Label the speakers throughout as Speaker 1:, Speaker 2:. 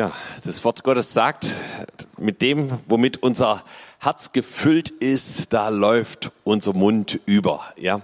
Speaker 1: Ja, das Wort Gottes sagt, mit dem, womit unser Herz gefüllt ist, da läuft unser Mund über. Ja,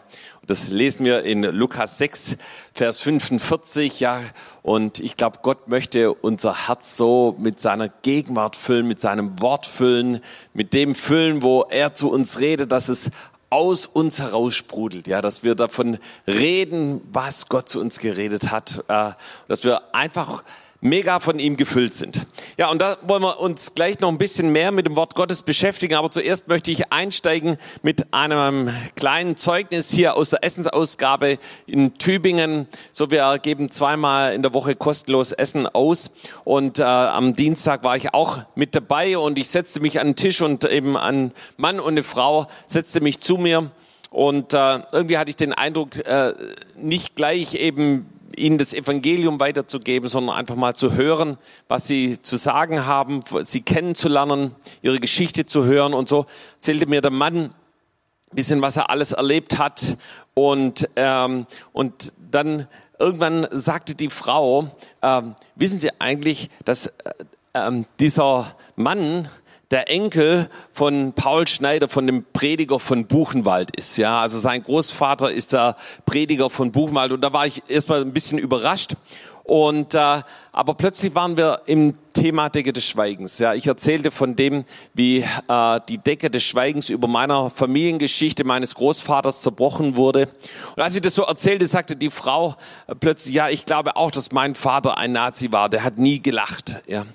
Speaker 1: das lesen wir in Lukas 6, Vers 45. Ja, und ich glaube, Gott möchte unser Herz so mit seiner Gegenwart füllen, mit seinem Wort füllen, mit dem füllen, wo er zu uns redet, dass es aus uns heraussprudelt, ja, dass wir davon reden, was Gott zu uns geredet hat, äh, dass wir einfach mega von ihm gefüllt sind. Ja, und da wollen wir uns gleich noch ein bisschen mehr mit dem Wort Gottes beschäftigen. Aber zuerst möchte ich einsteigen mit einem kleinen Zeugnis hier aus der Essensausgabe in Tübingen. So, wir geben zweimal in der Woche kostenlos Essen aus. Und äh, am Dienstag war ich auch mit dabei und ich setzte mich an den Tisch und eben ein Mann und eine Frau setzte mich zu mir. Und äh, irgendwie hatte ich den Eindruck, äh, nicht gleich eben ihnen das Evangelium weiterzugeben, sondern einfach mal zu hören, was sie zu sagen haben, sie kennenzulernen, ihre Geschichte zu hören. Und so erzählte mir der Mann ein bisschen, was er alles erlebt hat. Und, ähm, und dann irgendwann sagte die Frau, ähm, wissen Sie eigentlich, dass äh, ähm, dieser Mann, der Enkel von Paul Schneider, von dem Prediger von Buchenwald ist. Ja, also sein Großvater ist der Prediger von Buchenwald und da war ich erstmal ein bisschen überrascht. Und äh, aber plötzlich waren wir im Thema Decke des Schweigens. Ja, ich erzählte von dem, wie äh, die Decke des Schweigens über meiner Familiengeschichte meines Großvaters zerbrochen wurde. Und als ich das so erzählte, sagte die Frau äh, plötzlich: Ja, ich glaube auch, dass mein Vater ein Nazi war. Der hat nie gelacht. Ja,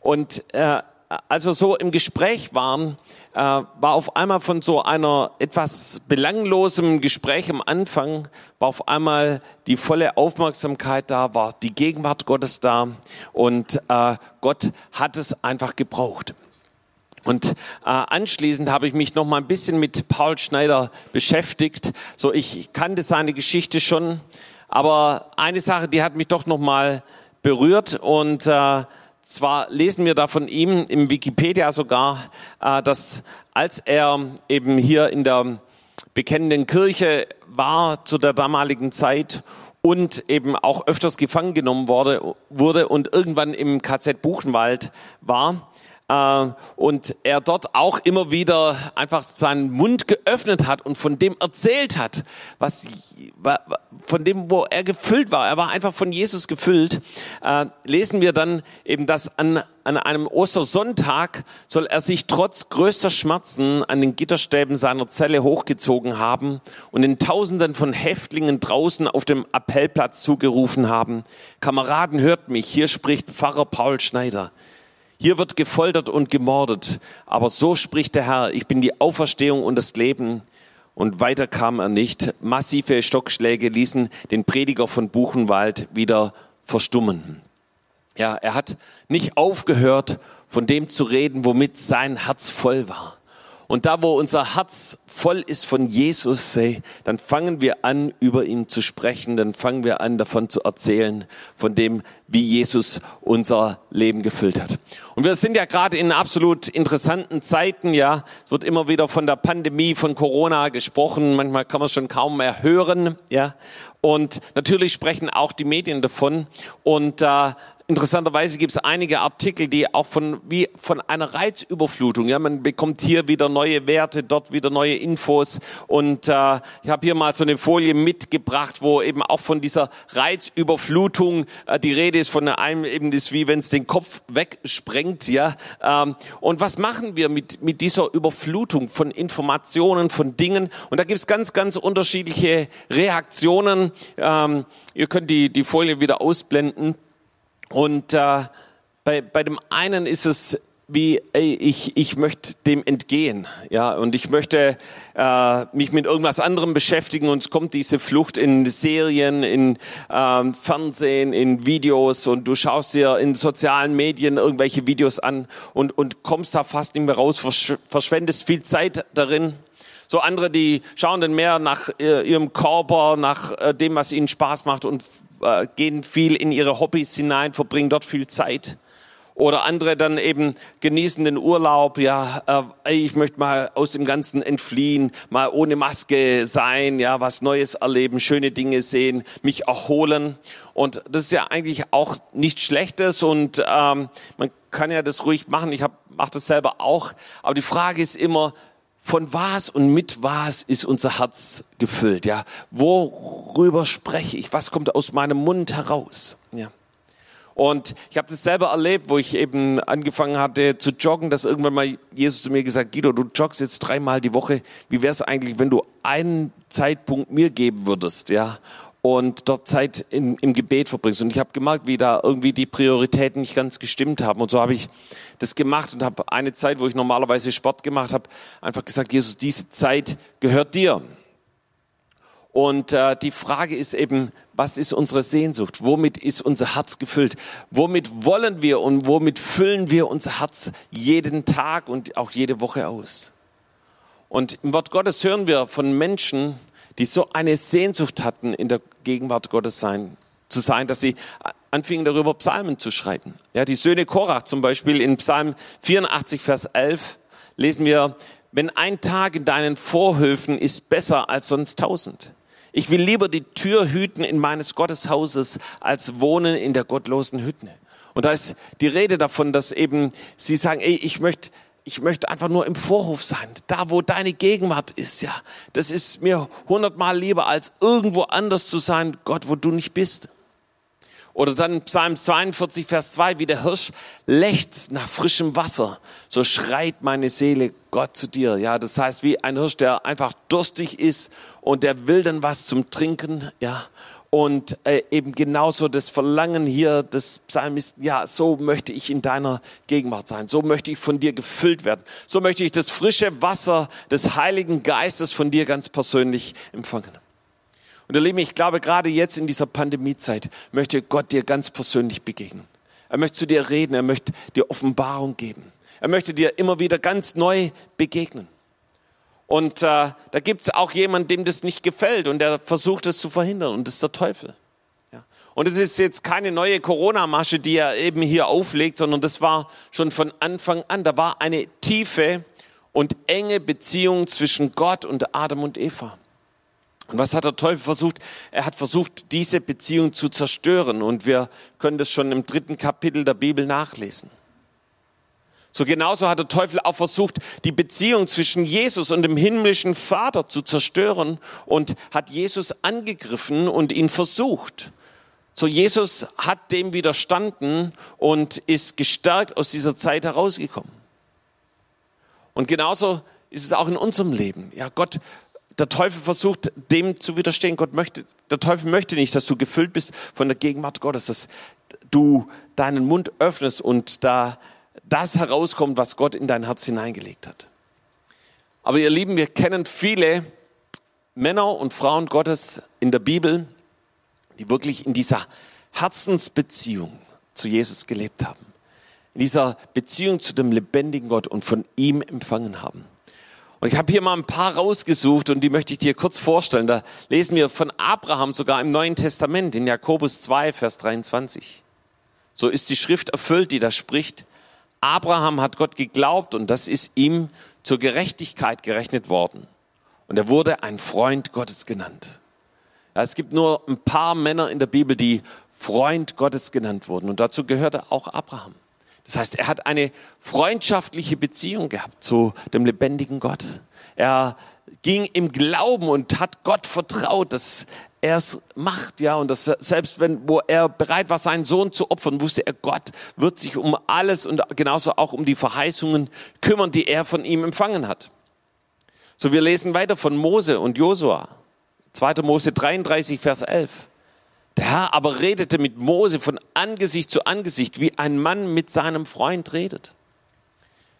Speaker 1: und äh, als wir so im Gespräch waren, äh, war auf einmal von so einer etwas belanglosem Gespräch am Anfang, war auf einmal die volle Aufmerksamkeit da, war die Gegenwart Gottes da und äh, Gott hat es einfach gebraucht. Und äh, anschließend habe ich mich noch mal ein bisschen mit Paul Schneider beschäftigt. So, ich kannte seine Geschichte schon, aber eine Sache, die hat mich doch noch mal berührt und äh, zwar lesen wir da von ihm im Wikipedia sogar, äh, dass als er eben hier in der bekennenden Kirche war zu der damaligen Zeit und eben auch öfters gefangen genommen wurde, wurde und irgendwann im KZ Buchenwald war, und er dort auch immer wieder einfach seinen Mund geöffnet hat und von dem erzählt hat, was von dem, wo er gefüllt war. Er war einfach von Jesus gefüllt. Äh, lesen wir dann eben, dass an, an einem Ostersonntag soll er sich trotz größter Schmerzen an den Gitterstäben seiner Zelle hochgezogen haben und den Tausenden von Häftlingen draußen auf dem Appellplatz zugerufen haben, Kameraden, hört mich, hier spricht Pfarrer Paul Schneider. Hier wird gefoltert und gemordet, aber so spricht der Herr, ich bin die Auferstehung und das Leben. Und weiter kam er nicht. Massive Stockschläge ließen den Prediger von Buchenwald wieder verstummen. Ja, er hat nicht aufgehört, von dem zu reden, womit sein Herz voll war. Und da, wo unser Herz voll ist von Jesus, dann fangen wir an, über ihn zu sprechen, dann fangen wir an, davon zu erzählen, von dem, wie Jesus unser Leben gefüllt hat. Und wir sind ja gerade in absolut interessanten Zeiten, ja. Es wird immer wieder von der Pandemie, von Corona gesprochen. Manchmal kann man es schon kaum mehr hören, ja. Und natürlich sprechen auch die Medien davon. Und äh, Interessanterweise gibt es einige Artikel, die auch von, wie von einer Reizüberflutung, ja, man bekommt hier wieder neue Werte, dort wieder neue Infos und äh, ich habe hier mal so eine Folie mitgebracht, wo eben auch von dieser Reizüberflutung äh, die Rede ist, von einem eben das wie wenn es den Kopf wegsprengt, ja. Ähm, und was machen wir mit, mit dieser Überflutung von Informationen, von Dingen? Und da gibt es ganz, ganz unterschiedliche Reaktionen. Ähm, ihr könnt die, die Folie wieder ausblenden. Und äh, bei, bei dem einen ist es wie, ey, ich, ich möchte dem entgehen, ja, und ich möchte äh, mich mit irgendwas anderem beschäftigen. Und es kommt diese Flucht in Serien, in ähm, Fernsehen, in Videos. Und du schaust dir in sozialen Medien irgendwelche Videos an und, und kommst da fast nicht mehr raus, versch verschwendest viel Zeit darin. So andere, die schauen dann mehr nach äh, ihrem Körper, nach äh, dem, was ihnen Spaß macht und äh, gehen viel in ihre Hobbys hinein, verbringen dort viel Zeit. Oder andere dann eben genießen den Urlaub, ja, ich möchte mal aus dem Ganzen entfliehen, mal ohne Maske sein, ja, was Neues erleben, schöne Dinge sehen, mich erholen. Und das ist ja eigentlich auch nichts Schlechtes und ähm, man kann ja das ruhig machen. Ich mache das selber auch. Aber die Frage ist immer, von was und mit was ist unser Herz gefüllt? Ja, worüber spreche ich? Was kommt aus meinem Mund heraus? Ja. Und ich habe das selber erlebt, wo ich eben angefangen hatte zu joggen, dass irgendwann mal Jesus zu mir gesagt, Guido, du joggst jetzt dreimal die Woche. Wie wäre es eigentlich, wenn du einen Zeitpunkt mir geben würdest, ja? Und dort Zeit in, im Gebet verbringst. Und ich habe gemerkt, wie da irgendwie die Prioritäten nicht ganz gestimmt haben. Und so habe ich das gemacht und habe eine Zeit, wo ich normalerweise Sport gemacht habe, einfach gesagt, Jesus, diese Zeit gehört dir. Und äh, die Frage ist eben, was ist unsere Sehnsucht? Womit ist unser Herz gefüllt? Womit wollen wir und womit füllen wir unser Herz jeden Tag und auch jede Woche aus? Und im Wort Gottes hören wir von Menschen, die so eine Sehnsucht hatten, in der Gegenwart Gottes sein, zu sein, dass sie anfingen darüber Psalmen zu schreiben. Ja, die Söhne Korach zum Beispiel in Psalm 84, Vers 11 lesen wir, wenn ein Tag in deinen Vorhöfen ist besser als sonst tausend. Ich will lieber die Tür hüten in meines Gotteshauses, als wohnen in der gottlosen Hütte. Und da ist die Rede davon, dass eben sie sagen, ey, ich möchte, ich möchte einfach nur im Vorhof sein, da wo deine Gegenwart ist, ja. Das ist mir hundertmal lieber, als irgendwo anders zu sein, Gott, wo du nicht bist. Oder dann Psalm 42, Vers 2, wie der Hirsch lechzt nach frischem Wasser, so schreit meine Seele Gott zu dir. Ja, das heißt, wie ein Hirsch, der einfach durstig ist und der will dann was zum Trinken, ja. Und äh, eben genauso das Verlangen hier des Psalmisten, ja, so möchte ich in deiner Gegenwart sein. So möchte ich von dir gefüllt werden. So möchte ich das frische Wasser des Heiligen Geistes von dir ganz persönlich empfangen. Und ihr Lieben, ich glaube, gerade jetzt in dieser Pandemiezeit möchte Gott dir ganz persönlich begegnen. Er möchte zu dir reden, er möchte dir Offenbarung geben. Er möchte dir immer wieder ganz neu begegnen. Und äh, da gibt es auch jemanden, dem das nicht gefällt und der versucht es zu verhindern und das ist der Teufel. Ja. Und es ist jetzt keine neue Corona-Masche, die er eben hier auflegt, sondern das war schon von Anfang an. Da war eine tiefe und enge Beziehung zwischen Gott und Adam und Eva. Und was hat der Teufel versucht? Er hat versucht, diese Beziehung zu zerstören. Und wir können das schon im dritten Kapitel der Bibel nachlesen. So genauso hat der Teufel auch versucht, die Beziehung zwischen Jesus und dem himmlischen Vater zu zerstören und hat Jesus angegriffen und ihn versucht. So Jesus hat dem widerstanden und ist gestärkt aus dieser Zeit herausgekommen. Und genauso ist es auch in unserem Leben. Ja, Gott der Teufel versucht, dem zu widerstehen. Gott möchte, der Teufel möchte nicht, dass du gefüllt bist von der Gegenwart Gottes, dass du deinen Mund öffnest und da das herauskommt, was Gott in dein Herz hineingelegt hat. Aber ihr Lieben, wir kennen viele Männer und Frauen Gottes in der Bibel, die wirklich in dieser Herzensbeziehung zu Jesus gelebt haben. In dieser Beziehung zu dem lebendigen Gott und von ihm empfangen haben. Und ich habe hier mal ein paar rausgesucht und die möchte ich dir kurz vorstellen. Da lesen wir von Abraham sogar im Neuen Testament in Jakobus 2, Vers 23. So ist die Schrift erfüllt, die da spricht. Abraham hat Gott geglaubt und das ist ihm zur Gerechtigkeit gerechnet worden. Und er wurde ein Freund Gottes genannt. Ja, es gibt nur ein paar Männer in der Bibel, die Freund Gottes genannt wurden. Und dazu gehörte auch Abraham. Das heißt, er hat eine freundschaftliche Beziehung gehabt zu dem lebendigen Gott. Er ging im Glauben und hat Gott vertraut, dass er es macht, ja, und dass selbst wenn, wo er bereit war, seinen Sohn zu opfern, wusste er, Gott wird sich um alles und genauso auch um die Verheißungen kümmern, die er von ihm empfangen hat. So, wir lesen weiter von Mose und Josua. 2. Mose 33, Vers 11. Der Herr aber redete mit Mose von Angesicht zu Angesicht, wie ein Mann mit seinem Freund redet.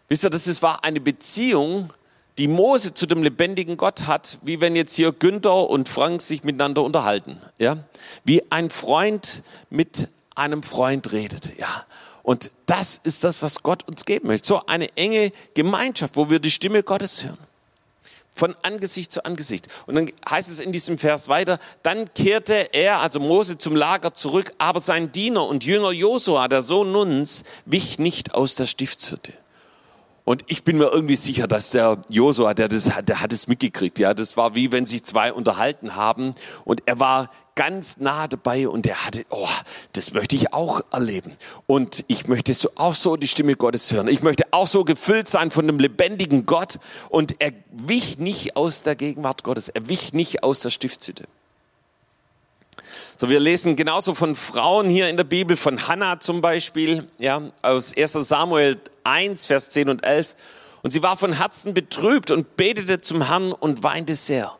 Speaker 1: Wisst ihr, das ist, war eine Beziehung, die Mose zu dem lebendigen Gott hat, wie wenn jetzt hier Günther und Frank sich miteinander unterhalten, ja? Wie ein Freund mit einem Freund redet, ja? Und das ist das, was Gott uns geben möchte. So eine enge Gemeinschaft, wo wir die Stimme Gottes hören Von Angesicht zu Angesicht. Und dann heißt es in diesem Vers weiter, dann kehrte er, also Mose, zum Lager zurück, aber sein Diener und Jünger Josua, der Sohn Nuns, wich nicht aus der Stiftshütte. Und ich bin mir irgendwie sicher, dass der Josua, der das, der hat es mitgekriegt. Ja, das war wie wenn sich zwei unterhalten haben und er war ganz nah dabei und er hatte, oh, das möchte ich auch erleben. Und ich möchte so, auch so die Stimme Gottes hören. Ich möchte auch so gefüllt sein von dem lebendigen Gott. Und er wich nicht aus der Gegenwart Gottes. Er wich nicht aus der Stiftshütte. So, wir lesen genauso von Frauen hier in der Bibel, von Hannah zum Beispiel, ja, aus 1 Samuel 1, Vers 10 und 11. Und sie war von Herzen betrübt und betete zum Herrn und weinte sehr.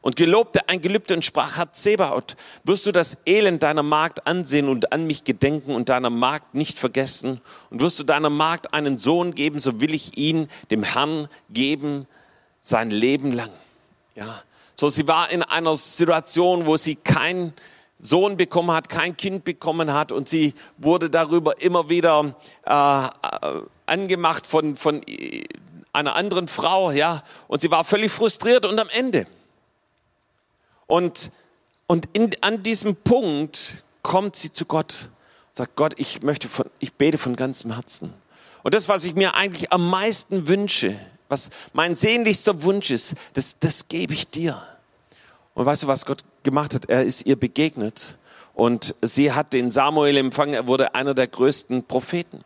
Speaker 1: Und gelobte ein Gelübde und sprach, Herr Zebaoth, wirst du das Elend deiner Magd ansehen und an mich gedenken und deiner Magd nicht vergessen? Und wirst du deiner Magd einen Sohn geben, so will ich ihn dem Herrn geben, sein Leben lang. Ja. So, sie war in einer Situation, wo sie kein Sohn bekommen hat, kein Kind bekommen hat und sie wurde darüber immer wieder äh, äh, angemacht von, von einer anderen Frau, ja, und sie war völlig frustriert und am Ende. Und, und in, an diesem Punkt kommt sie zu Gott und sagt, Gott, ich möchte von, ich bete von ganzem Herzen. Und das, was ich mir eigentlich am meisten wünsche, was mein sehnlichster Wunsch ist, das, das gebe ich dir. Und weißt du, was Gott gemacht hat? Er ist ihr begegnet und sie hat den Samuel empfangen. Er wurde einer der größten Propheten.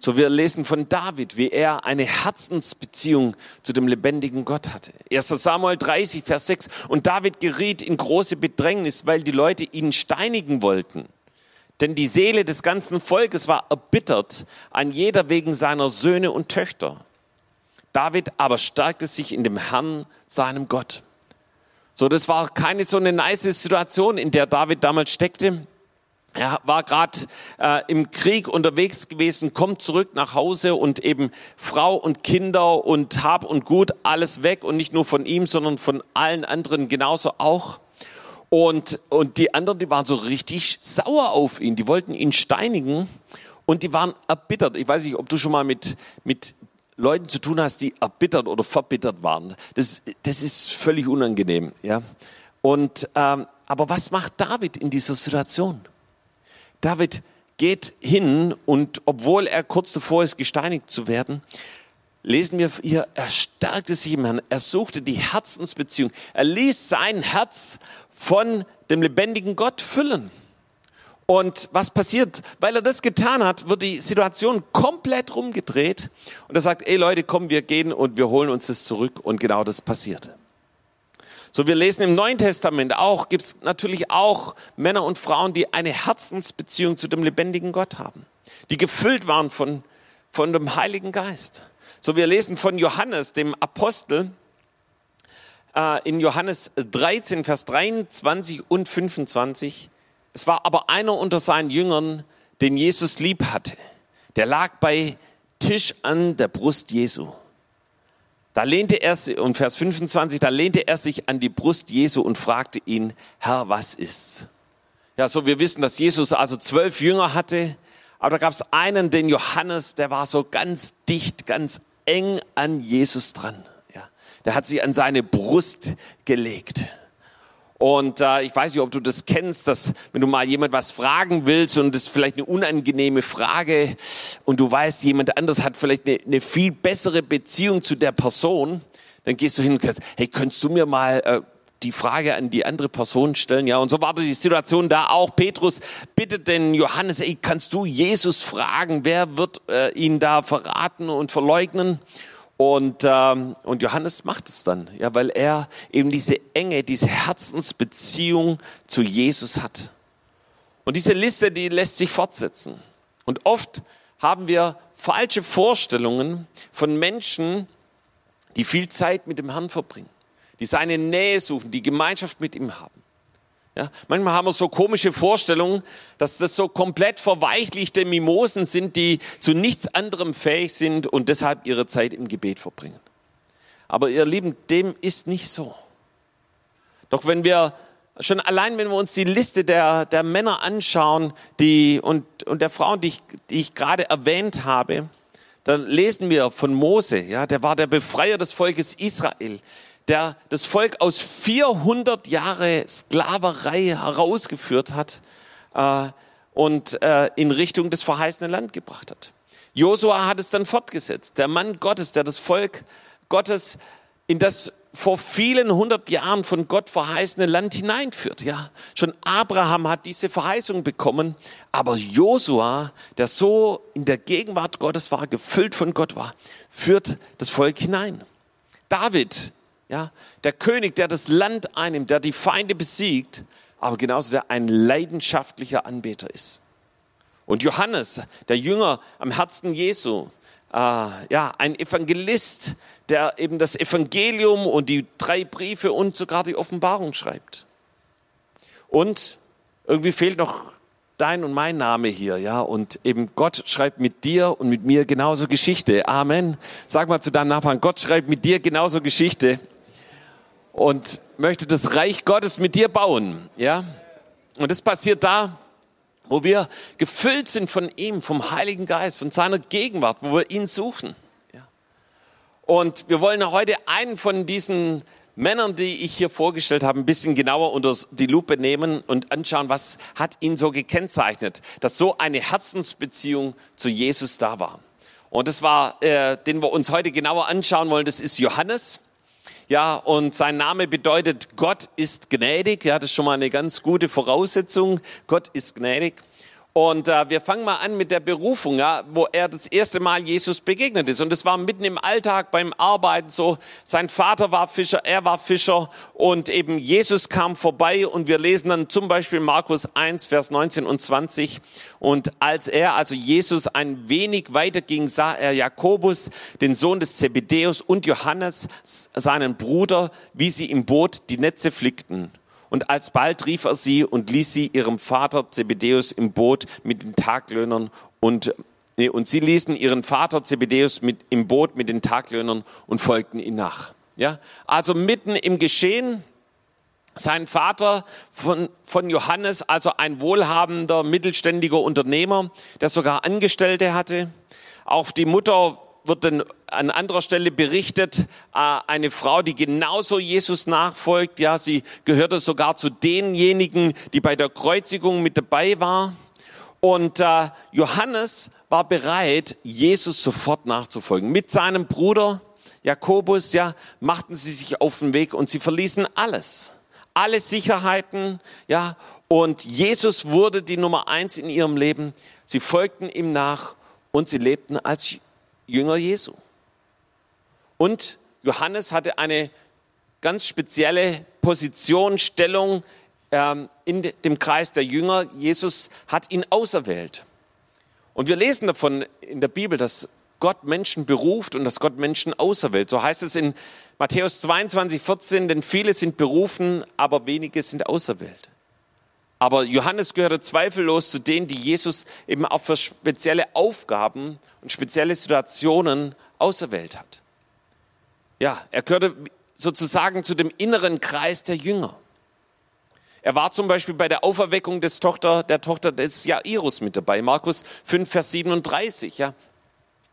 Speaker 1: So wir lesen von David, wie er eine Herzensbeziehung zu dem lebendigen Gott hatte. 1. Samuel 30, Vers 6. Und David geriet in große Bedrängnis, weil die Leute ihn steinigen wollten. Denn die Seele des ganzen Volkes war erbittert, an jeder wegen seiner Söhne und Töchter. David aber stärkte sich in dem Herrn, seinem Gott. So, das war keine so eine nice Situation, in der David damals steckte. Er war gerade äh, im Krieg unterwegs gewesen, kommt zurück nach Hause und eben Frau und Kinder und Hab und Gut, alles weg und nicht nur von ihm, sondern von allen anderen genauso auch. Und, und die anderen, die waren so richtig sauer auf ihn, die wollten ihn steinigen und die waren erbittert. Ich weiß nicht, ob du schon mal mit, mit Leuten zu tun hast, die erbittert oder verbittert waren. Das, das ist völlig unangenehm. Ja? Und, ähm, aber was macht David in dieser Situation? David geht hin und obwohl er kurz davor ist, gesteinigt zu werden, lesen wir hier, er stärkte sich im Herrn, er suchte die Herzensbeziehung, er ließ sein Herz von dem lebendigen Gott füllen. Und was passiert? Weil er das getan hat, wird die Situation komplett rumgedreht. Und er sagt, ey Leute, komm, wir gehen und wir holen uns das zurück. Und genau das passiert. So, wir lesen im Neuen Testament auch, gibt es natürlich auch Männer und Frauen, die eine Herzensbeziehung zu dem lebendigen Gott haben. Die gefüllt waren von, von dem Heiligen Geist. So, wir lesen von Johannes, dem Apostel, äh, in Johannes 13, Vers 23 und 25. Es war aber einer unter seinen Jüngern, den Jesus lieb hatte. Der lag bei Tisch an der Brust Jesu. Da lehnte er, und Vers 25, da lehnte er sich an die Brust Jesu und fragte ihn, Herr, was ist's? Ja, so wir wissen, dass Jesus also zwölf Jünger hatte, aber da gab es einen, den Johannes, der war so ganz dicht, ganz eng an Jesus dran. Ja, der hat sich an seine Brust gelegt. Und äh, ich weiß nicht, ob du das kennst, dass wenn du mal jemand was fragen willst und das ist vielleicht eine unangenehme Frage und du weißt, jemand anders hat vielleicht eine, eine viel bessere Beziehung zu der Person, dann gehst du hin und sagst, hey, könntest du mir mal äh, die Frage an die andere Person stellen? Ja, und so war die Situation da auch. Petrus bittet den Johannes, ey, kannst du Jesus fragen, wer wird äh, ihn da verraten und verleugnen? Und, ähm, und Johannes macht es dann, ja, weil er eben diese enge, diese Herzensbeziehung zu Jesus hat. Und diese Liste, die lässt sich fortsetzen. Und oft haben wir falsche Vorstellungen von Menschen, die viel Zeit mit dem Herrn verbringen, die seine Nähe suchen, die Gemeinschaft mit ihm haben. Ja, manchmal haben wir so komische Vorstellungen, dass das so komplett verweichlichte Mimosen sind, die zu nichts anderem fähig sind und deshalb ihre Zeit im Gebet verbringen. Aber ihr Lieben, dem ist nicht so. Doch wenn wir schon allein, wenn wir uns die Liste der, der Männer anschauen, die, und, und der Frauen, die ich, die ich gerade erwähnt habe, dann lesen wir von Mose, ja, der war der Befreier des Volkes Israel, der das Volk aus 400 Jahre Sklaverei herausgeführt hat äh, und äh, in Richtung des verheißenen Land gebracht hat. Josua hat es dann fortgesetzt, der Mann Gottes, der das Volk Gottes in das vor vielen hundert Jahren von Gott verheißene Land hineinführt. Ja, schon Abraham hat diese Verheißung bekommen, aber Josua, der so in der Gegenwart Gottes war, gefüllt von Gott war, führt das Volk hinein. David, ja, der König, der das Land einnimmt, der die Feinde besiegt, aber genauso der ein leidenschaftlicher Anbeter ist. Und Johannes, der Jünger am Herzen Jesu, äh, ja, ein Evangelist, der eben das Evangelium und die drei Briefe und sogar die Offenbarung schreibt. Und irgendwie fehlt noch dein und mein Name hier, ja, und eben Gott schreibt mit dir und mit mir genauso Geschichte. Amen. Sag mal zu deinem Nachbarn, Gott schreibt mit dir genauso Geschichte und möchte das Reich Gottes mit dir bauen, ja. Und das passiert da, wo wir gefüllt sind von ihm, vom Heiligen Geist, von seiner Gegenwart, wo wir ihn suchen. Ja. Und wir wollen heute einen von diesen Männern, die ich hier vorgestellt habe, ein bisschen genauer unter die Lupe nehmen und anschauen, was hat ihn so gekennzeichnet, dass so eine Herzensbeziehung zu Jesus da war. Und das war, äh, den wir uns heute genauer anschauen wollen, das ist Johannes. Ja, und sein Name bedeutet, Gott ist gnädig. Ja, das ist schon mal eine ganz gute Voraussetzung. Gott ist gnädig. Und äh, wir fangen mal an mit der Berufung, ja, wo er das erste Mal Jesus begegnet ist. Und es war mitten im Alltag beim Arbeiten so. Sein Vater war Fischer, er war Fischer und eben Jesus kam vorbei. Und wir lesen dann zum Beispiel Markus 1, Vers 19 und 20. Und als er, also Jesus, ein wenig weiter ging, sah er Jakobus, den Sohn des Zebedäus, und Johannes, seinen Bruder, wie sie im Boot die Netze flickten. Und alsbald rief er sie und ließ sie ihrem Vater Zebedeus im Boot mit den Taglöhnern und nee, und sie ließen ihren Vater Zebedeus mit, im Boot mit den Taglöhnern und folgten ihm nach. Ja, also mitten im Geschehen, sein Vater von, von Johannes, also ein wohlhabender, mittelständiger Unternehmer, der sogar Angestellte hatte. Auch die Mutter wird dann an anderer Stelle berichtet, äh, eine Frau, die genauso Jesus nachfolgt. Ja, sie gehörte sogar zu denjenigen, die bei der Kreuzigung mit dabei war. Und äh, Johannes war bereit, Jesus sofort nachzufolgen. Mit seinem Bruder Jakobus, ja, machten sie sich auf den Weg und sie verließen alles. Alle Sicherheiten, ja, und Jesus wurde die Nummer eins in ihrem Leben. Sie folgten ihm nach und sie lebten als Jünger Jesu. Und Johannes hatte eine ganz spezielle Position, Stellung ähm, in dem Kreis der Jünger. Jesus hat ihn auserwählt. Und wir lesen davon in der Bibel, dass Gott Menschen beruft und dass Gott Menschen auserwählt. So heißt es in Matthäus 22, 14, denn viele sind berufen, aber wenige sind auserwählt. Aber Johannes gehörte zweifellos zu denen, die Jesus eben auch für spezielle Aufgaben und spezielle Situationen auserwählt hat. Ja, er gehörte sozusagen zu dem inneren Kreis der Jünger. Er war zum Beispiel bei der Auferweckung des Tochter, der Tochter des Jairus mit dabei. Markus 5, Vers 37, ja.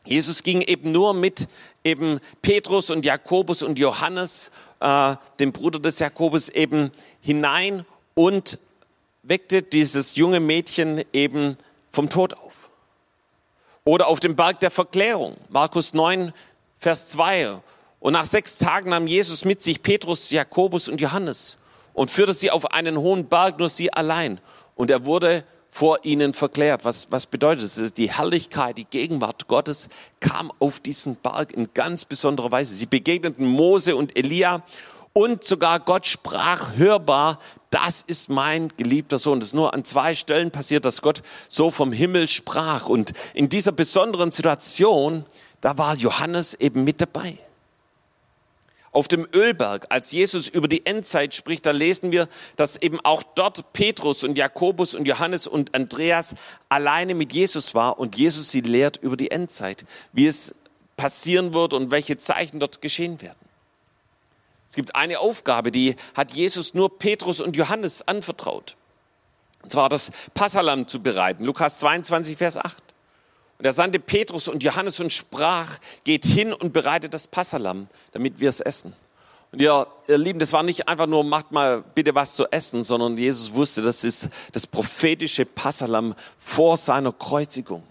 Speaker 1: Jesus ging eben nur mit eben Petrus und Jakobus und Johannes, äh, dem Bruder des Jakobus, eben hinein und weckte dieses junge Mädchen eben vom Tod auf. Oder auf dem Berg der Verklärung, Markus 9, Vers 2. Und nach sechs Tagen nahm Jesus mit sich Petrus, Jakobus und Johannes und führte sie auf einen hohen Berg, nur sie allein. Und er wurde vor ihnen verklärt. Was, was bedeutet das? Die Herrlichkeit, die Gegenwart Gottes kam auf diesen Berg in ganz besonderer Weise. Sie begegneten Mose und Elia und sogar Gott sprach hörbar, das ist mein geliebter Sohn. Das ist nur an zwei Stellen passiert, dass Gott so vom Himmel sprach. Und in dieser besonderen Situation, da war Johannes eben mit dabei. Auf dem Ölberg, als Jesus über die Endzeit spricht, da lesen wir, dass eben auch dort Petrus und Jakobus und Johannes und Andreas alleine mit Jesus war und Jesus sie lehrt über die Endzeit, wie es passieren wird und welche Zeichen dort geschehen werden. Es gibt eine Aufgabe, die hat Jesus nur Petrus und Johannes anvertraut. Und zwar das Passalam zu bereiten. Lukas 22, Vers 8. Und er sandte Petrus und Johannes und sprach, geht hin und bereitet das Passalam, damit wir es essen. Und ihr, ihr Lieben, das war nicht einfach nur, macht mal bitte was zu essen, sondern Jesus wusste, das ist das prophetische Passalam vor seiner Kreuzigung.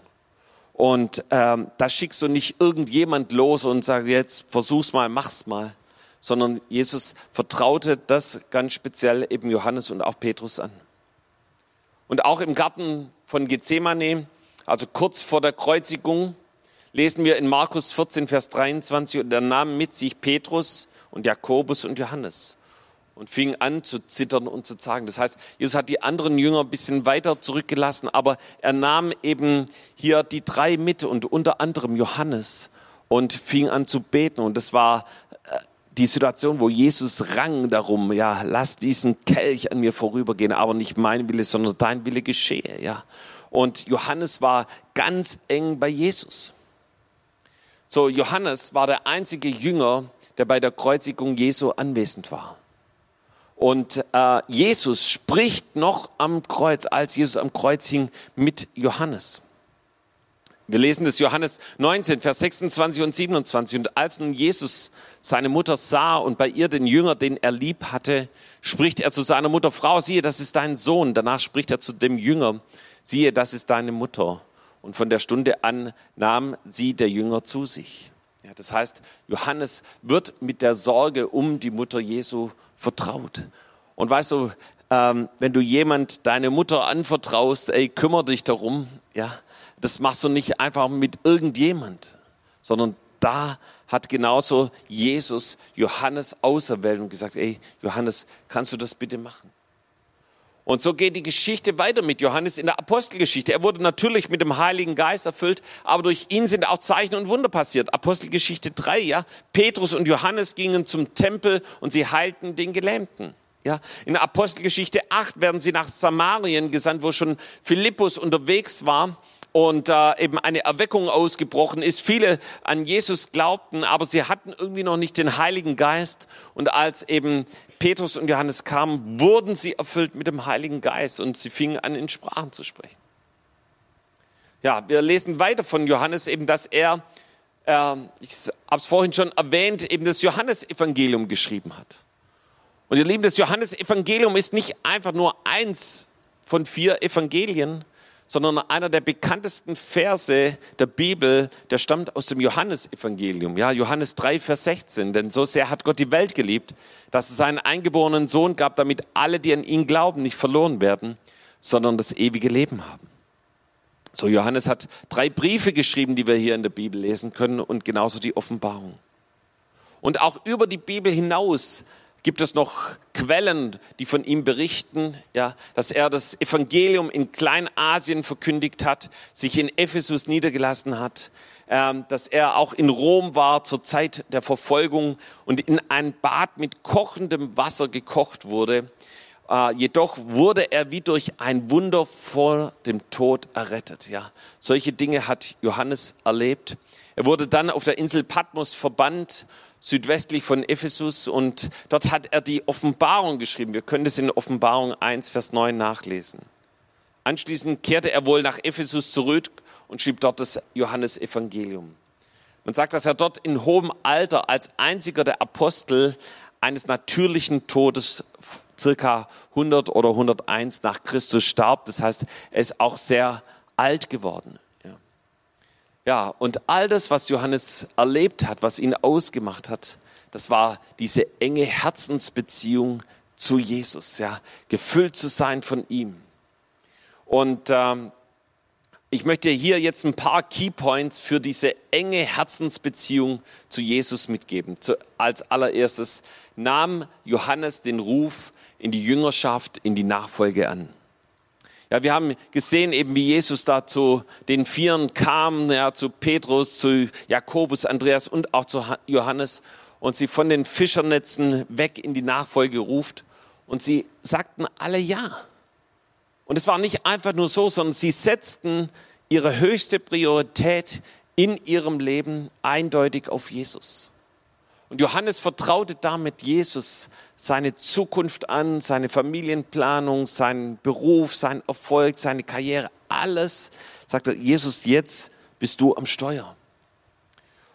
Speaker 1: Und ähm, da schickst du nicht irgendjemand los und sagst, jetzt versuch's mal, mach's mal, sondern Jesus vertraute das ganz speziell eben Johannes und auch Petrus an. Und auch im Garten von Gethsemane, also kurz vor der Kreuzigung, lesen wir in Markus 14, Vers 23, und er nahm mit sich Petrus und Jakobus und Johannes und fing an zu zittern und zu zagen. Das heißt, Jesus hat die anderen Jünger ein bisschen weiter zurückgelassen, aber er nahm eben hier die drei mit und unter anderem Johannes und fing an zu beten. Und das war die Situation, wo Jesus rang darum, ja, lass diesen Kelch an mir vorübergehen, aber nicht mein Wille, sondern dein Wille geschehe, ja. Und Johannes war ganz eng bei Jesus. So, Johannes war der einzige Jünger, der bei der Kreuzigung Jesu anwesend war. Und äh, Jesus spricht noch am Kreuz, als Jesus am Kreuz hing, mit Johannes. Wir lesen das Johannes 19, Vers 26 und 27. Und als nun Jesus seine Mutter sah und bei ihr den Jünger, den er lieb hatte, spricht er zu seiner Mutter, Frau, siehe, das ist dein Sohn. Danach spricht er zu dem Jünger, siehe, das ist deine Mutter. Und von der Stunde an nahm sie der Jünger zu sich. Ja, das heißt, Johannes wird mit der Sorge um die Mutter Jesu vertraut. Und weißt du, ähm, wenn du jemand deine Mutter anvertraust, ey, kümmere dich darum, ja, das machst du nicht einfach mit irgendjemand, sondern da hat genauso Jesus Johannes auserwählt und gesagt, ey, Johannes, kannst du das bitte machen? Und so geht die Geschichte weiter mit Johannes in der Apostelgeschichte. Er wurde natürlich mit dem Heiligen Geist erfüllt, aber durch ihn sind auch Zeichen und Wunder passiert. Apostelgeschichte 3, ja. Petrus und Johannes gingen zum Tempel und sie heilten den Gelähmten. Ja, in der Apostelgeschichte 8 werden sie nach Samarien gesandt, wo schon Philippus unterwegs war und äh, eben eine Erweckung ausgebrochen ist. Viele an Jesus glaubten, aber sie hatten irgendwie noch nicht den Heiligen Geist. Und als eben Petrus und Johannes kamen, wurden sie erfüllt mit dem Heiligen Geist und sie fingen an, in Sprachen zu sprechen. Ja, wir lesen weiter von Johannes eben, dass er, äh, ich habe es vorhin schon erwähnt, eben das Johannesevangelium geschrieben hat. Und ihr Lieben, das Johannesevangelium ist nicht einfach nur eins von vier Evangelien, sondern einer der bekanntesten Verse der Bibel, der stammt aus dem Johannesevangelium. Ja, Johannes 3, Vers 16. Denn so sehr hat Gott die Welt geliebt, dass es seinen eingeborenen Sohn gab, damit alle, die an ihn glauben, nicht verloren werden, sondern das ewige Leben haben. So, Johannes hat drei Briefe geschrieben, die wir hier in der Bibel lesen können und genauso die Offenbarung. Und auch über die Bibel hinaus gibt es noch Quellen, die von ihm berichten, ja, dass er das Evangelium in Kleinasien verkündigt hat, sich in Ephesus niedergelassen hat, ähm, dass er auch in Rom war zur Zeit der Verfolgung und in ein Bad mit kochendem Wasser gekocht wurde. Äh, jedoch wurde er wie durch ein Wunder vor dem Tod errettet. Ja, solche Dinge hat Johannes erlebt. Er wurde dann auf der Insel Patmos verbannt südwestlich von Ephesus und dort hat er die Offenbarung geschrieben. Wir können das in Offenbarung 1, Vers 9 nachlesen. Anschließend kehrte er wohl nach Ephesus zurück und schrieb dort das Johannesevangelium. Man sagt, dass er dort in hohem Alter als einziger der Apostel eines natürlichen Todes circa 100 oder 101 nach Christus starb. Das heißt, er ist auch sehr alt geworden. Ja, und all das, was Johannes erlebt hat, was ihn ausgemacht hat, das war diese enge Herzensbeziehung zu Jesus, ja, gefüllt zu sein von ihm. Und ähm, ich möchte hier jetzt ein paar Keypoints für diese enge Herzensbeziehung zu Jesus mitgeben. Zu, als allererstes nahm Johannes den Ruf in die Jüngerschaft, in die Nachfolge an. Ja, wir haben gesehen eben, wie Jesus da zu den Vieren kam, ja, zu Petrus, zu Jakobus, Andreas und auch zu Johannes und sie von den Fischernetzen weg in die Nachfolge ruft. Und sie sagten alle Ja. Und es war nicht einfach nur so, sondern sie setzten ihre höchste Priorität in ihrem Leben eindeutig auf Jesus. Und Johannes vertraute damit Jesus seine Zukunft an, seine Familienplanung, seinen Beruf, seinen Erfolg, seine Karriere, alles. Sagte Jesus, jetzt bist du am Steuer.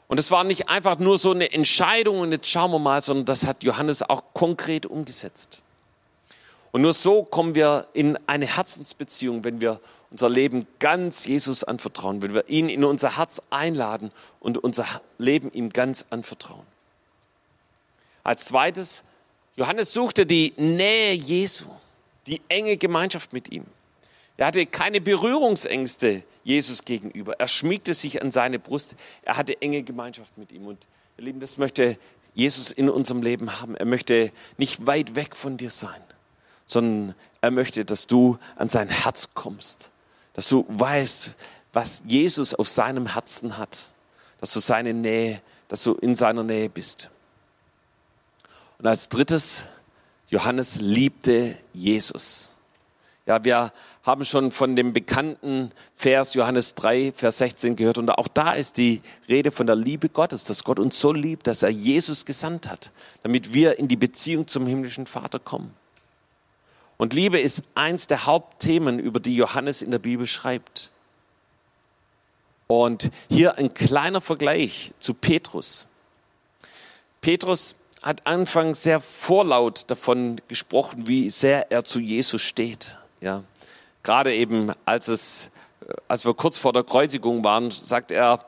Speaker 1: Und es war nicht einfach nur so eine Entscheidung und jetzt schauen wir mal, sondern das hat Johannes auch konkret umgesetzt. Und nur so kommen wir in eine Herzensbeziehung, wenn wir unser Leben ganz Jesus anvertrauen, wenn wir ihn in unser Herz einladen und unser Leben ihm ganz anvertrauen. Als zweites, Johannes suchte die Nähe Jesu, die enge Gemeinschaft mit ihm. Er hatte keine Berührungsängste Jesus gegenüber. Er schmiegte sich an seine Brust. Er hatte enge Gemeinschaft mit ihm. Und ihr Lieben, das möchte Jesus in unserem Leben haben. Er möchte nicht weit weg von dir sein sondern er möchte, dass du an sein Herz kommst, dass du weißt, was Jesus auf seinem Herzen hat, dass du seine Nähe, dass du in seiner Nähe bist. Und als drittes, Johannes liebte Jesus. Ja, wir haben schon von dem bekannten Vers Johannes 3, Vers 16 gehört. Und auch da ist die Rede von der Liebe Gottes, dass Gott uns so liebt, dass er Jesus gesandt hat, damit wir in die Beziehung zum himmlischen Vater kommen. Und Liebe ist eins der Hauptthemen, über die Johannes in der Bibel schreibt. Und hier ein kleiner Vergleich zu Petrus. Petrus hat anfangs sehr vorlaut davon gesprochen, wie sehr er zu Jesus steht. Ja, gerade eben als es, als wir kurz vor der Kreuzigung waren, sagt er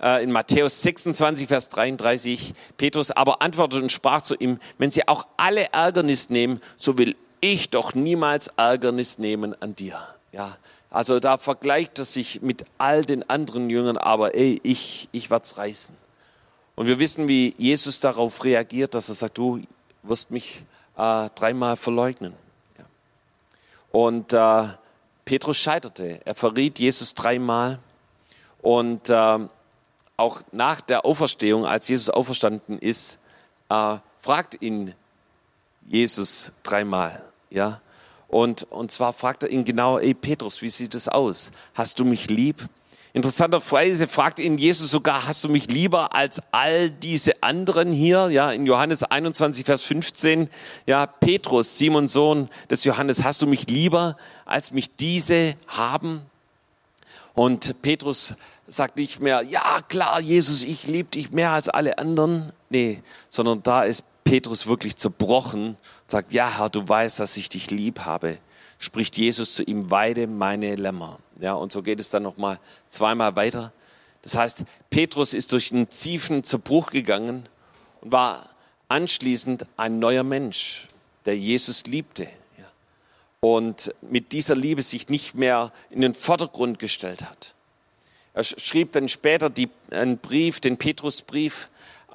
Speaker 1: äh, in Matthäus 26, Vers 33, Petrus aber antwortete und sprach zu ihm, wenn sie auch alle Ärgernis nehmen, so will ich doch niemals Ärgernis nehmen an dir. Ja, also da vergleicht er sich mit all den anderen Jüngern, aber ey, ich, ich werd's reißen. Und wir wissen, wie Jesus darauf reagiert, dass er sagt, du wirst mich äh, dreimal verleugnen. Ja. Und äh, Petrus scheiterte. Er verriet Jesus dreimal. Und äh, auch nach der Auferstehung, als Jesus auferstanden ist, äh, fragt ihn Jesus dreimal. Ja? Und, und zwar fragt er ihn genau, ey Petrus, wie sieht es aus? Hast du mich lieb? Interessanterweise fragt ihn Jesus sogar, hast du mich lieber als all diese anderen hier? Ja, in Johannes 21, Vers 15. Ja, Petrus, Simon Sohn des Johannes, hast du mich lieber als mich diese haben? Und Petrus sagt nicht mehr, ja klar, Jesus, ich liebe dich mehr als alle anderen. Nee, sondern da ist Petrus wirklich zerbrochen und sagt, ja Herr, du weißt, dass ich dich lieb habe, spricht Jesus zu ihm, weide meine Lämmer. Ja, und so geht es dann nochmal zweimal weiter. Das heißt, Petrus ist durch einen tiefen Zerbruch gegangen und war anschließend ein neuer Mensch, der Jesus liebte. Ja. Und mit dieser Liebe sich nicht mehr in den Vordergrund gestellt hat. Er schrieb dann später die, einen Brief, den Petrusbrief,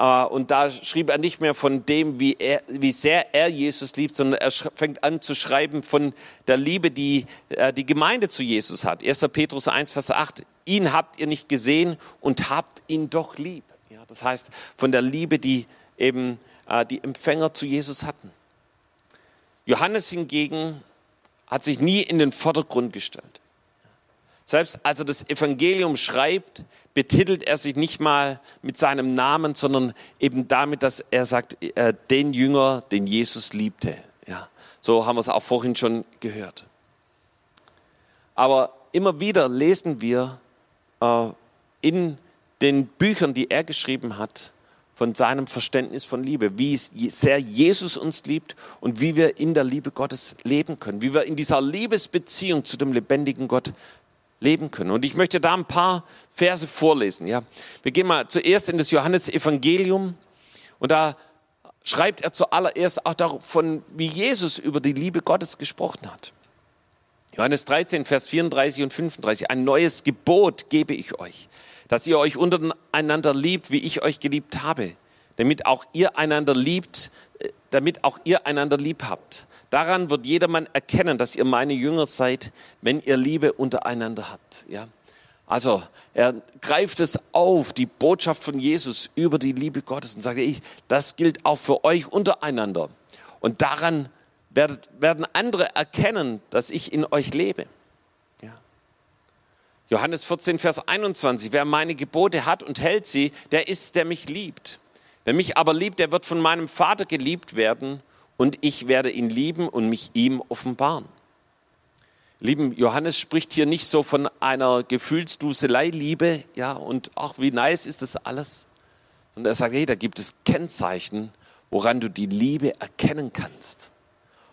Speaker 1: und da schrieb er nicht mehr von dem, wie, er, wie sehr er Jesus liebt, sondern er fängt an zu schreiben von der Liebe, die äh, die Gemeinde zu Jesus hat. 1. Petrus 1, Vers 8. Ihn habt ihr nicht gesehen und habt ihn doch lieb. Ja, das heißt, von der Liebe, die eben äh, die Empfänger zu Jesus hatten. Johannes hingegen hat sich nie in den Vordergrund gestellt. Selbst als er das Evangelium schreibt, betitelt er sich nicht mal mit seinem Namen, sondern eben damit, dass er sagt, äh, den Jünger, den Jesus liebte. Ja, so haben wir es auch vorhin schon gehört. Aber immer wieder lesen wir äh, in den Büchern, die er geschrieben hat, von seinem Verständnis von Liebe, wie sehr Jesus uns liebt und wie wir in der Liebe Gottes leben können, wie wir in dieser Liebesbeziehung zu dem lebendigen Gott leben können. Und ich möchte da ein paar Verse vorlesen. Ja, wir gehen mal zuerst in das Johannesevangelium und da schreibt er zuallererst auch davon, wie Jesus über die Liebe Gottes gesprochen hat. Johannes 13, Vers 34 und 35. Ein neues Gebot gebe ich euch, dass ihr euch untereinander liebt, wie ich euch geliebt habe, damit auch ihr einander liebt, äh, damit auch ihr einander lieb habt. Daran wird jedermann erkennen, dass ihr meine Jünger seid, wenn ihr Liebe untereinander habt. Ja? Also er greift es auf, die Botschaft von Jesus über die Liebe Gottes und sagt, ich, das gilt auch für euch untereinander. Und daran werden andere erkennen, dass ich in euch lebe. Ja. Johannes 14, Vers 21, wer meine Gebote hat und hält sie, der ist, der mich liebt. Wer mich aber liebt, der wird von meinem Vater geliebt werden und ich werde ihn lieben und mich ihm offenbaren. Lieben, Johannes spricht hier nicht so von einer Gefühlsduselei-Liebe, ja, und ach, wie nice ist das alles. Sondern er sagt, hey, da gibt es Kennzeichen, woran du die Liebe erkennen kannst.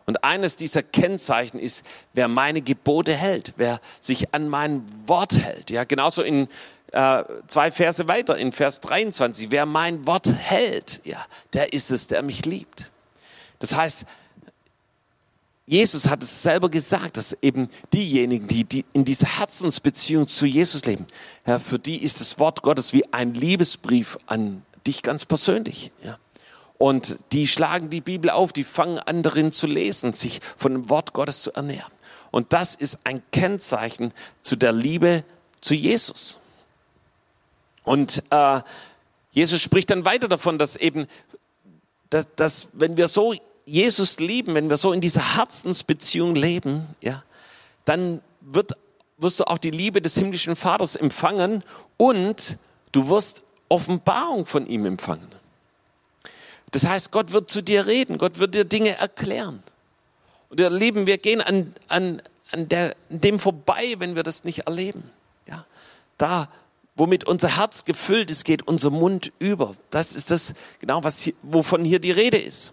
Speaker 1: Und eines dieser Kennzeichen ist, wer meine Gebote hält, wer sich an mein Wort hält. Ja, genauso in äh, zwei Verse weiter, in Vers 23, wer mein Wort hält, ja, der ist es, der mich liebt. Das heißt, Jesus hat es selber gesagt, dass eben diejenigen, die, in dieser Herzensbeziehung zu Jesus leben, ja, für die ist das Wort Gottes wie ein Liebesbrief an dich ganz persönlich. Ja. Und die schlagen die Bibel auf, die fangen an darin zu lesen, sich von dem Wort Gottes zu ernähren. Und das ist ein Kennzeichen zu der Liebe zu Jesus. Und äh, Jesus spricht dann weiter davon, dass eben, dass, dass wenn wir so Jesus lieben, wenn wir so in dieser Herzensbeziehung leben, ja, dann wird, wirst du auch die Liebe des himmlischen Vaters empfangen und du wirst Offenbarung von ihm empfangen. Das heißt, Gott wird zu dir reden, Gott wird dir Dinge erklären. Und ihr Lieben, wir gehen an, an, an, der, dem vorbei, wenn wir das nicht erleben. Ja, da, womit unser Herz gefüllt ist, geht unser Mund über. Das ist das genau, was hier, wovon hier die Rede ist.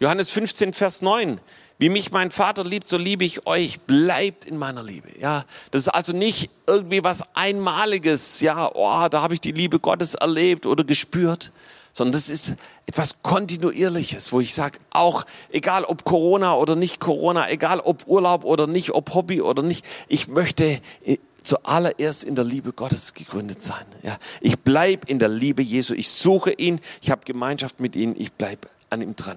Speaker 1: Johannes 15, Vers 9. Wie mich mein Vater liebt, so liebe ich euch. Bleibt in meiner Liebe. Ja, das ist also nicht irgendwie was Einmaliges. Ja, oh, da habe ich die Liebe Gottes erlebt oder gespürt, sondern das ist etwas Kontinuierliches, wo ich sage, auch egal ob Corona oder nicht Corona, egal ob Urlaub oder nicht, ob Hobby oder nicht, ich möchte zuallererst in der Liebe Gottes gegründet sein. Ja, ich bleib in der Liebe Jesu. Ich suche ihn. Ich habe Gemeinschaft mit ihm. Ich bleib an ihm dran.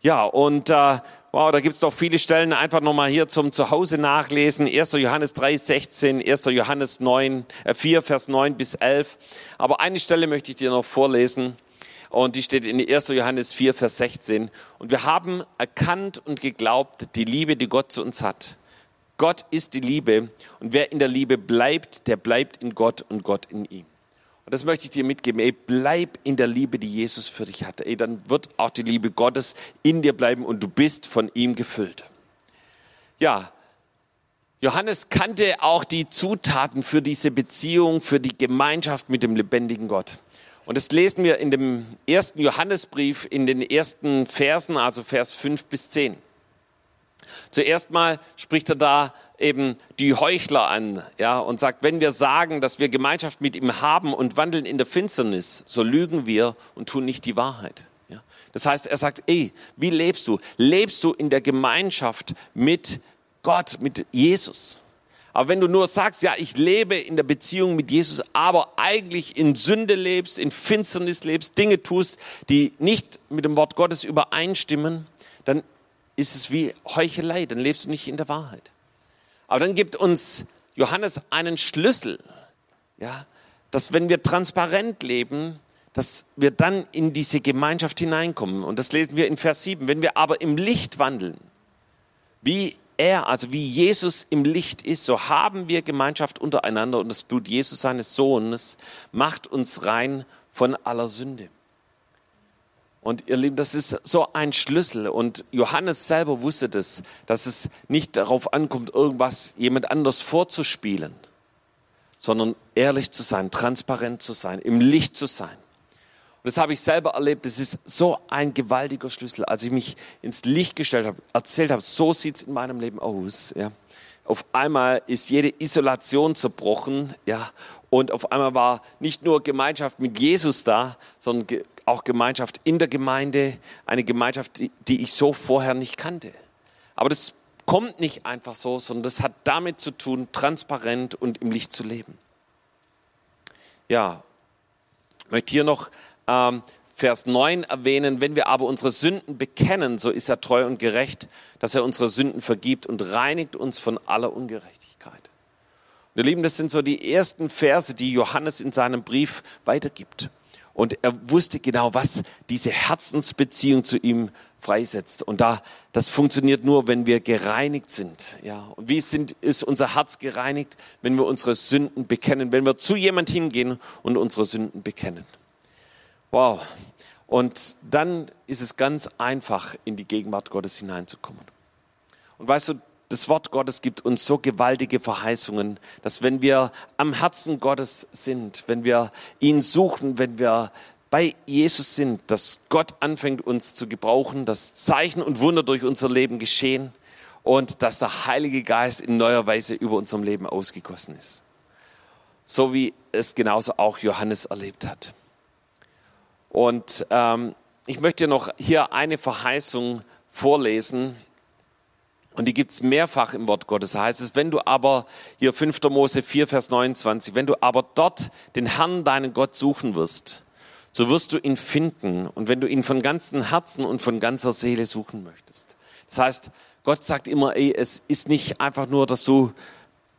Speaker 1: Ja, und äh, wow, da gibt's doch viele Stellen, einfach nochmal hier zum Zuhause nachlesen. 1. Johannes 3, 16, 1. Johannes 9, äh, 4, Vers 9 bis 11. Aber eine Stelle möchte ich dir noch vorlesen. Und die steht in 1. Johannes 4, Vers 16. Und wir haben erkannt und geglaubt, die Liebe, die Gott zu uns hat. Gott ist die Liebe. Und wer in der Liebe bleibt, der bleibt in Gott und Gott in ihm. Und das möchte ich dir mitgeben. Ey, bleib in der Liebe, die Jesus für dich hatte. Ey, dann wird auch die Liebe Gottes in dir bleiben und du bist von ihm gefüllt. Ja. Johannes kannte auch die Zutaten für diese Beziehung, für die Gemeinschaft mit dem lebendigen Gott. Und das lesen wir in dem ersten Johannesbrief in den ersten Versen, also Vers 5 bis 10. Zuerst mal spricht er da eben die Heuchler an, ja, und sagt, wenn wir sagen, dass wir Gemeinschaft mit ihm haben und wandeln in der Finsternis, so lügen wir und tun nicht die Wahrheit. Ja. Das heißt, er sagt, ey, wie lebst du? Lebst du in der Gemeinschaft mit Gott, mit Jesus? Aber wenn du nur sagst, ja, ich lebe in der Beziehung mit Jesus, aber eigentlich in Sünde lebst, in Finsternis lebst, Dinge tust, die nicht mit dem Wort Gottes übereinstimmen, dann ist es wie Heuchelei, dann lebst du nicht in der Wahrheit. Aber dann gibt uns Johannes einen Schlüssel, ja, dass wenn wir transparent leben, dass wir dann in diese Gemeinschaft hineinkommen. Und das lesen wir in Vers 7. Wenn wir aber im Licht wandeln, wie er, also wie Jesus im Licht ist, so haben wir Gemeinschaft untereinander und das Blut Jesus seines Sohnes macht uns rein von aller Sünde. Und ihr Lieben, das ist so ein Schlüssel. Und Johannes selber wusste das, dass es nicht darauf ankommt, irgendwas jemand anders vorzuspielen, sondern ehrlich zu sein, transparent zu sein, im Licht zu sein. Und das habe ich selber erlebt. Das ist so ein gewaltiger Schlüssel. Als ich mich ins Licht gestellt habe, erzählt habe, so sieht's in meinem Leben aus. Ja. Auf einmal ist jede Isolation zerbrochen, ja, und auf einmal war nicht nur Gemeinschaft mit Jesus da, sondern auch Gemeinschaft in der Gemeinde, eine Gemeinschaft, die, die ich so vorher nicht kannte. Aber das kommt nicht einfach so, sondern das hat damit zu tun, transparent und im Licht zu leben. Ja, ich möchte hier noch ähm, Vers 9 erwähnen, wenn wir aber unsere Sünden bekennen, so ist er treu und gerecht, dass er unsere Sünden vergibt und reinigt uns von aller Ungerechtigkeit. Und ihr Lieben, das sind so die ersten Verse, die Johannes in seinem Brief weitergibt. Und er wusste genau, was diese Herzensbeziehung zu ihm freisetzt. Und da, das funktioniert nur, wenn wir gereinigt sind. Ja. Und wie sind, ist unser Herz gereinigt, wenn wir unsere Sünden bekennen, wenn wir zu jemand hingehen und unsere Sünden bekennen. Wow. Und dann ist es ganz einfach, in die Gegenwart Gottes hineinzukommen. Und weißt du, das Wort Gottes gibt uns so gewaltige Verheißungen, dass wenn wir am Herzen Gottes sind, wenn wir ihn suchen, wenn wir bei Jesus sind, dass Gott anfängt uns zu gebrauchen, dass Zeichen und Wunder durch unser Leben geschehen und dass der Heilige Geist in neuer Weise über unserem Leben ausgegossen ist. So wie es genauso auch Johannes erlebt hat. Und ähm, ich möchte noch hier eine Verheißung vorlesen. Und die gibt's mehrfach im Wort Gottes. Da heißt es, wenn du aber, hier 5. Mose 4, Vers 29, wenn du aber dort den Herrn, deinen Gott, suchen wirst, so wirst du ihn finden. Und wenn du ihn von ganzem Herzen und von ganzer Seele suchen möchtest. Das heißt, Gott sagt immer, ey, es ist nicht einfach nur, dass du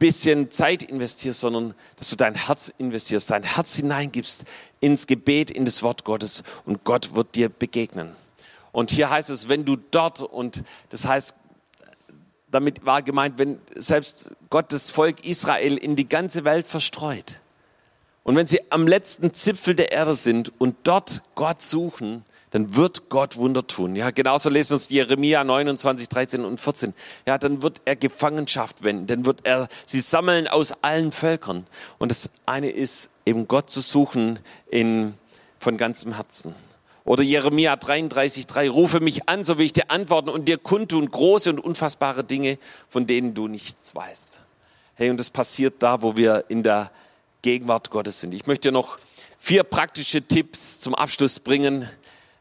Speaker 1: bisschen Zeit investierst, sondern dass du dein Herz investierst, dein Herz hineingibst ins Gebet, in das Wort Gottes und Gott wird dir begegnen. Und hier heißt es, wenn du dort und das heißt, damit war gemeint, wenn selbst Gott das Volk Israel in die ganze Welt verstreut und wenn sie am letzten Zipfel der Erde sind und dort Gott suchen, dann wird Gott Wunder tun. Ja, genauso lesen wir es Jeremia 29, 13 und 14. Ja, dann wird er Gefangenschaft wenden, dann wird er sie sammeln aus allen Völkern. Und das eine ist eben Gott zu suchen in, von ganzem Herzen. Oder Jeremia 33, 3, rufe mich an, so will ich dir antworten und dir kundtun große und unfassbare Dinge, von denen du nichts weißt. Hey, und das passiert da, wo wir in der Gegenwart Gottes sind. Ich möchte dir noch vier praktische Tipps zum Abschluss bringen,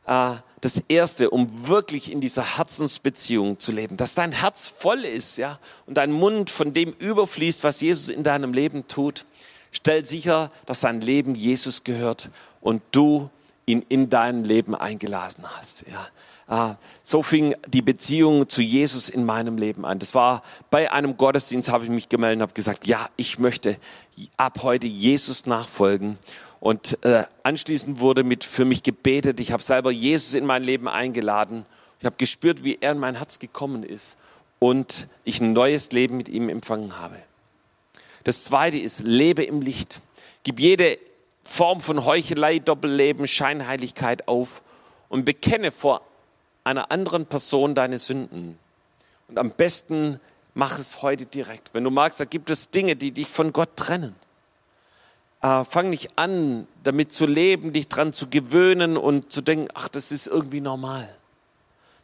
Speaker 1: äh, das Erste, um wirklich in dieser Herzensbeziehung zu leben, dass dein Herz voll ist, ja, und dein Mund von dem überfließt, was Jesus in deinem Leben tut. Stell sicher, dass dein Leben Jesus gehört und du ihn in dein Leben eingeladen hast, ja. Ah, so fing die Beziehung zu Jesus in meinem Leben an. Das war bei einem Gottesdienst, habe ich mich gemeldet und habe gesagt, ja, ich möchte ab heute Jesus nachfolgen. Und äh, anschließend wurde mit für mich gebetet. Ich habe selber Jesus in mein Leben eingeladen. Ich habe gespürt, wie er in mein Herz gekommen ist und ich ein neues Leben mit ihm empfangen habe. Das zweite ist, lebe im Licht. Gib jede Form von Heuchelei, Doppelleben, Scheinheiligkeit auf und bekenne vor einer anderen Person deine Sünden. Und am besten mach es heute direkt. Wenn du magst, da gibt es Dinge, die dich von Gott trennen äh, fang nicht an, damit zu leben, dich dran zu gewöhnen und zu denken, ach, das ist irgendwie normal.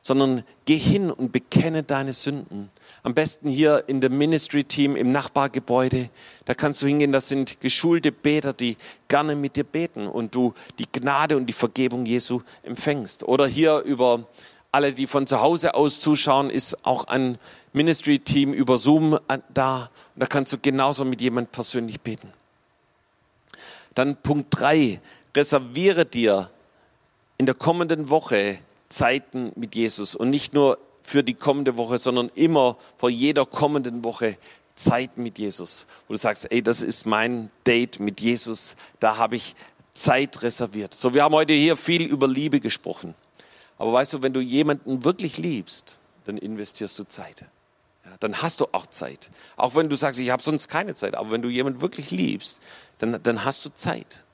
Speaker 1: Sondern geh hin und bekenne deine Sünden. Am besten hier in dem Ministry-Team im Nachbargebäude. Da kannst du hingehen, das sind geschulte Beter, die gerne mit dir beten und du die Gnade und die Vergebung Jesu empfängst. Oder hier über alle, die von zu Hause aus zuschauen, ist auch ein Ministry-Team über Zoom da. Und da kannst du genauso mit jemand persönlich beten. Dann Punkt drei, reserviere dir in der kommenden Woche Zeiten mit Jesus und nicht nur für die kommende Woche, sondern immer vor jeder kommenden Woche Zeit mit Jesus, wo du sagst, ey, das ist mein Date mit Jesus, da habe ich Zeit reserviert. So, wir haben heute hier viel über Liebe gesprochen. Aber weißt du, wenn du jemanden wirklich liebst, dann investierst du Zeit. Ja, dann hast du auch Zeit. Auch wenn du sagst, ich habe sonst keine Zeit. Aber wenn du jemanden wirklich liebst, dann, dann hast du Zeit.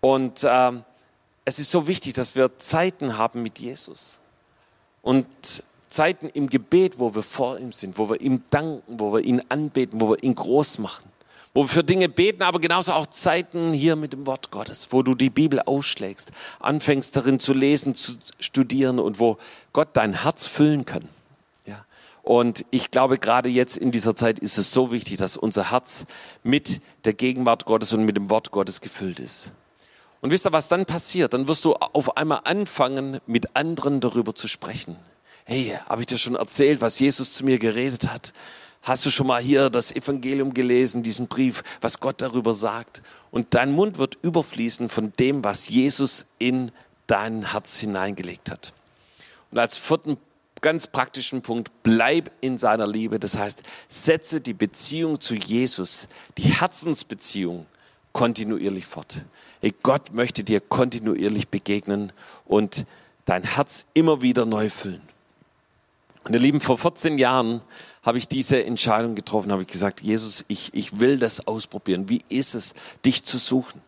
Speaker 1: Und ähm, es ist so wichtig, dass wir Zeiten haben mit Jesus. Und Zeiten im Gebet, wo wir vor ihm sind, wo wir ihm danken, wo wir ihn anbeten, wo wir ihn groß machen, wo wir für Dinge beten, aber genauso auch Zeiten hier mit dem Wort Gottes, wo du die Bibel ausschlägst, anfängst darin zu lesen, zu studieren und wo Gott dein Herz füllen kann. Und ich glaube, gerade jetzt in dieser Zeit ist es so wichtig, dass unser Herz mit der Gegenwart Gottes und mit dem Wort Gottes gefüllt ist. Und wisst ihr, was dann passiert? Dann wirst du auf einmal anfangen, mit anderen darüber zu sprechen. Hey, habe ich dir schon erzählt, was Jesus zu mir geredet hat? Hast du schon mal hier das Evangelium gelesen, diesen Brief, was Gott darüber sagt? Und dein Mund wird überfließen von dem, was Jesus in dein Herz hineingelegt hat. Und als vierten ganz praktischen Punkt, bleib in seiner Liebe. Das heißt, setze die Beziehung zu Jesus, die Herzensbeziehung, kontinuierlich fort. Gott möchte dir kontinuierlich begegnen und dein Herz immer wieder neu füllen. Und ihr Lieben, vor 14 Jahren habe ich diese Entscheidung getroffen, habe ich gesagt, Jesus, ich, ich will das ausprobieren. Wie ist es, dich zu suchen?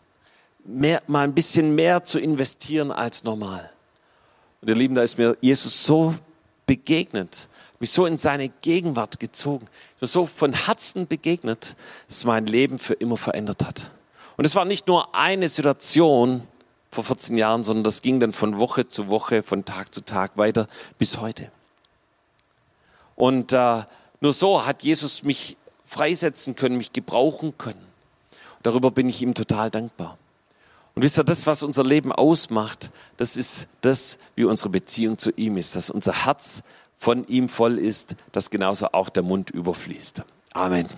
Speaker 1: Mehr, mal ein bisschen mehr zu investieren als normal. Und ihr Lieben, da ist mir Jesus so begegnet, mich so in seine Gegenwart gezogen, mir so von Herzen begegnet, dass mein Leben für immer verändert hat. Und es war nicht nur eine Situation vor 14 Jahren, sondern das ging dann von Woche zu Woche, von Tag zu Tag weiter bis heute. Und äh, nur so hat Jesus mich freisetzen können, mich gebrauchen können. Darüber bin ich ihm total dankbar. Und wisst ihr, das, was unser Leben ausmacht, das ist das, wie unsere Beziehung zu ihm ist, dass unser Herz von ihm voll ist, dass genauso auch der Mund überfließt. Amen.